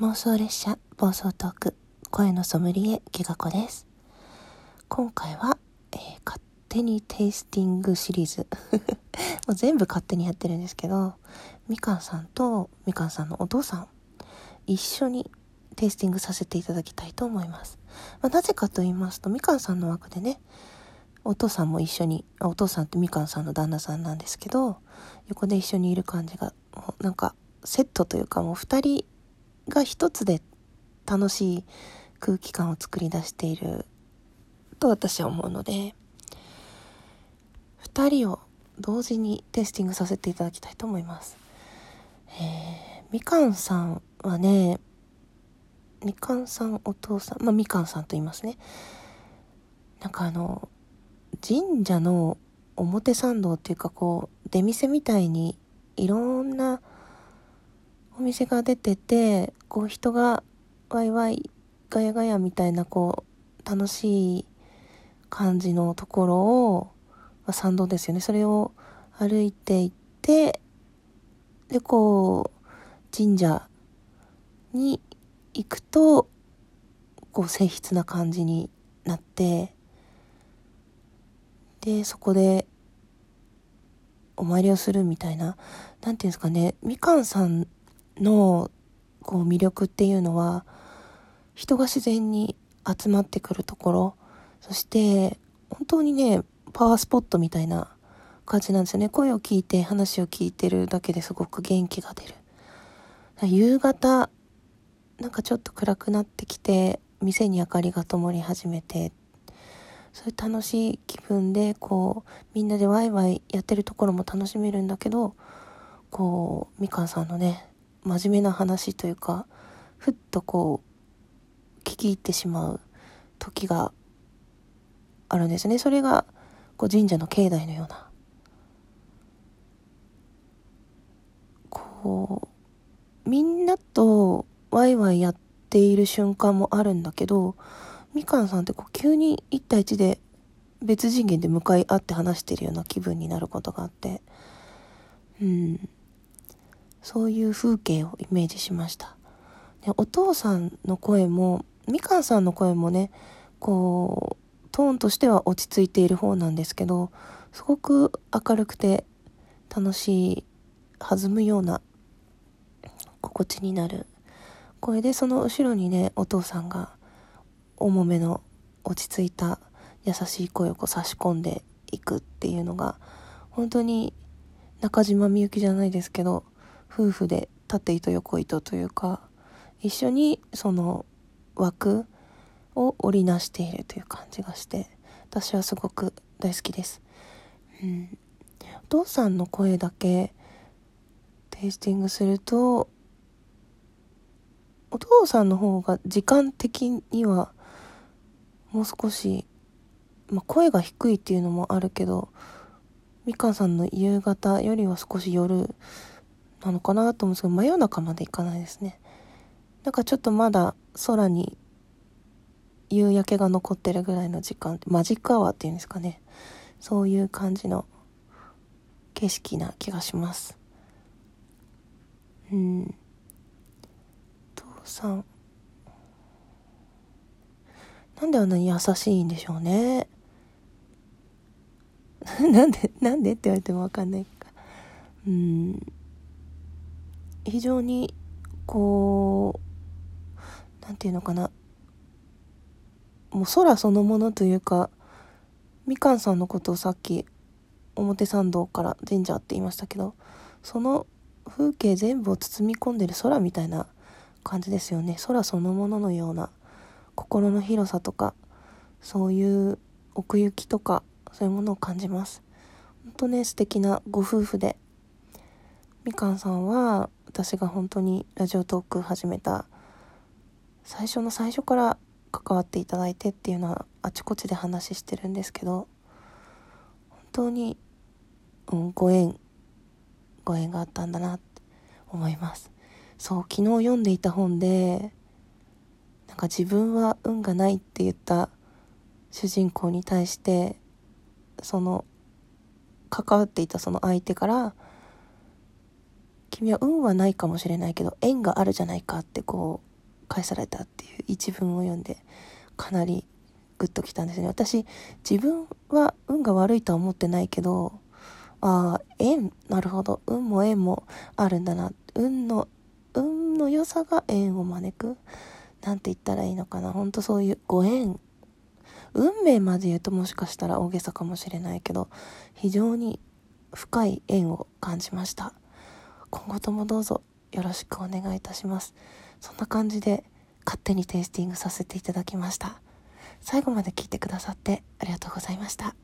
妄想列車暴走トーク声のソムリエギガ子です。今回は、えー、勝手にテイスティングシリーズ。もう全部勝手にやってるんですけどみかんさんとみかんさんのお父さん一緒にテイスティングさせていただきたいと思います、まあ、なぜかと言いますとみかんさんの枠でねお父さんも一緒にお父さんってみかんさんの旦那さんなんですけど横で一緒にいる感じがなんかセットというかもう2人が一つで楽しい空気感を作り出していると私は思うので2人を同時にテイスティングさせていただきたいと思います。えー、みかんさんはねみかんさんお父さんまあみかんさんと言いますねなんかあの神社の表参道っていうかこう出店みたいにいろんなお店が出ててこう人がワイワイガヤガヤみたいなこう楽しい感じのところを、まあ、参道ですよね。それを歩いていってでこう神社に行くとこう静筆な感じになってでそこでお参りをするみたいな何ていうんですかね。みかんさんのこう魅力っていうのは人が自然に集まってくるところそして本当にねパワースポットみたいな感じなんですよね。声を聞いて話を聞いてるだけですごく元気が出る。夕方なんかちょっと暗くなってきて店に明かりが灯り始めてそういう楽しい気分でこうみんなでワイワイやってるところも楽しめるんだけどこうみかんさんのね真面目な話というかふっとこう聞き入ってしまう時があるんですね。それがこう神社の境内のようなこうみんなとワイワイやっている瞬間もあるんだけどみかんさんってこう急に一対一で別次元で向かい合って話してるような気分になることがあってうん。そういう風景をイメージしました。でお父さんの声も、みかんさんの声もね、こう、トーンとしては落ち着いている方なんですけど、すごく明るくて楽しい、弾むような心地になる声で、その後ろにね、お父さんが重めの落ち着いた優しい声をこう差し込んでいくっていうのが、本当に中島みゆきじゃないですけど、夫婦で縦糸横糸というか一緒にその枠を織りなしているという感じがして私はすごく大好きです、うん、お父さんの声だけテイスティングするとお父さんの方が時間的にはもう少し、まあ、声が低いっていうのもあるけどみかんさんの夕方よりは少し夜なのかなと思うんですけど、真夜中まで行かないですね。なんかちょっとまだ空に夕焼けが残ってるぐらいの時間、マジックアワーっていうんですかね。そういう感じの景色な気がします。うん。父さん。なんであんなに優しいんでしょうね。なんで、なんでって言われてもわかんないか。うん。非常にこう何て言うのかな。もう空そのものというかみかんさんのことをさっき表参道から神社って言いましたけどその風景全部を包み込んでる空みたいな感じですよね。空そのもののような心の広さとかそういう奥行きとかそういうものを感じます。本当ね素敵なご夫婦でみかんさんは私が本当にラジオトーク始めた最初の最初から関わっていただいてっていうのはあちこちで話してるんですけど本当に、うん、ご縁ご縁があったんだなって思います。そう昨日読んでいた本でなんか自分は運がないって言った主人公に対してその関わっていたその相手から君は運はないかもしれないけど縁があるじゃないかってこう返されたっていう一文を読んでかなりグッときたんですね。私自分は運が悪いとは思ってないけどああ縁なるほど。運も縁もあるんだな。運の運の良さが縁を招く？なんて言ったらいいのかな。ほんとそういうご縁。運命まで言うともしかしたら大げさかもしれないけど非常に深い縁を感じました。今後ともどうぞよろしくお願いいたします。そんな感じで勝手にテイスティングさせていただきました。最後まで聞いてくださってありがとうございました。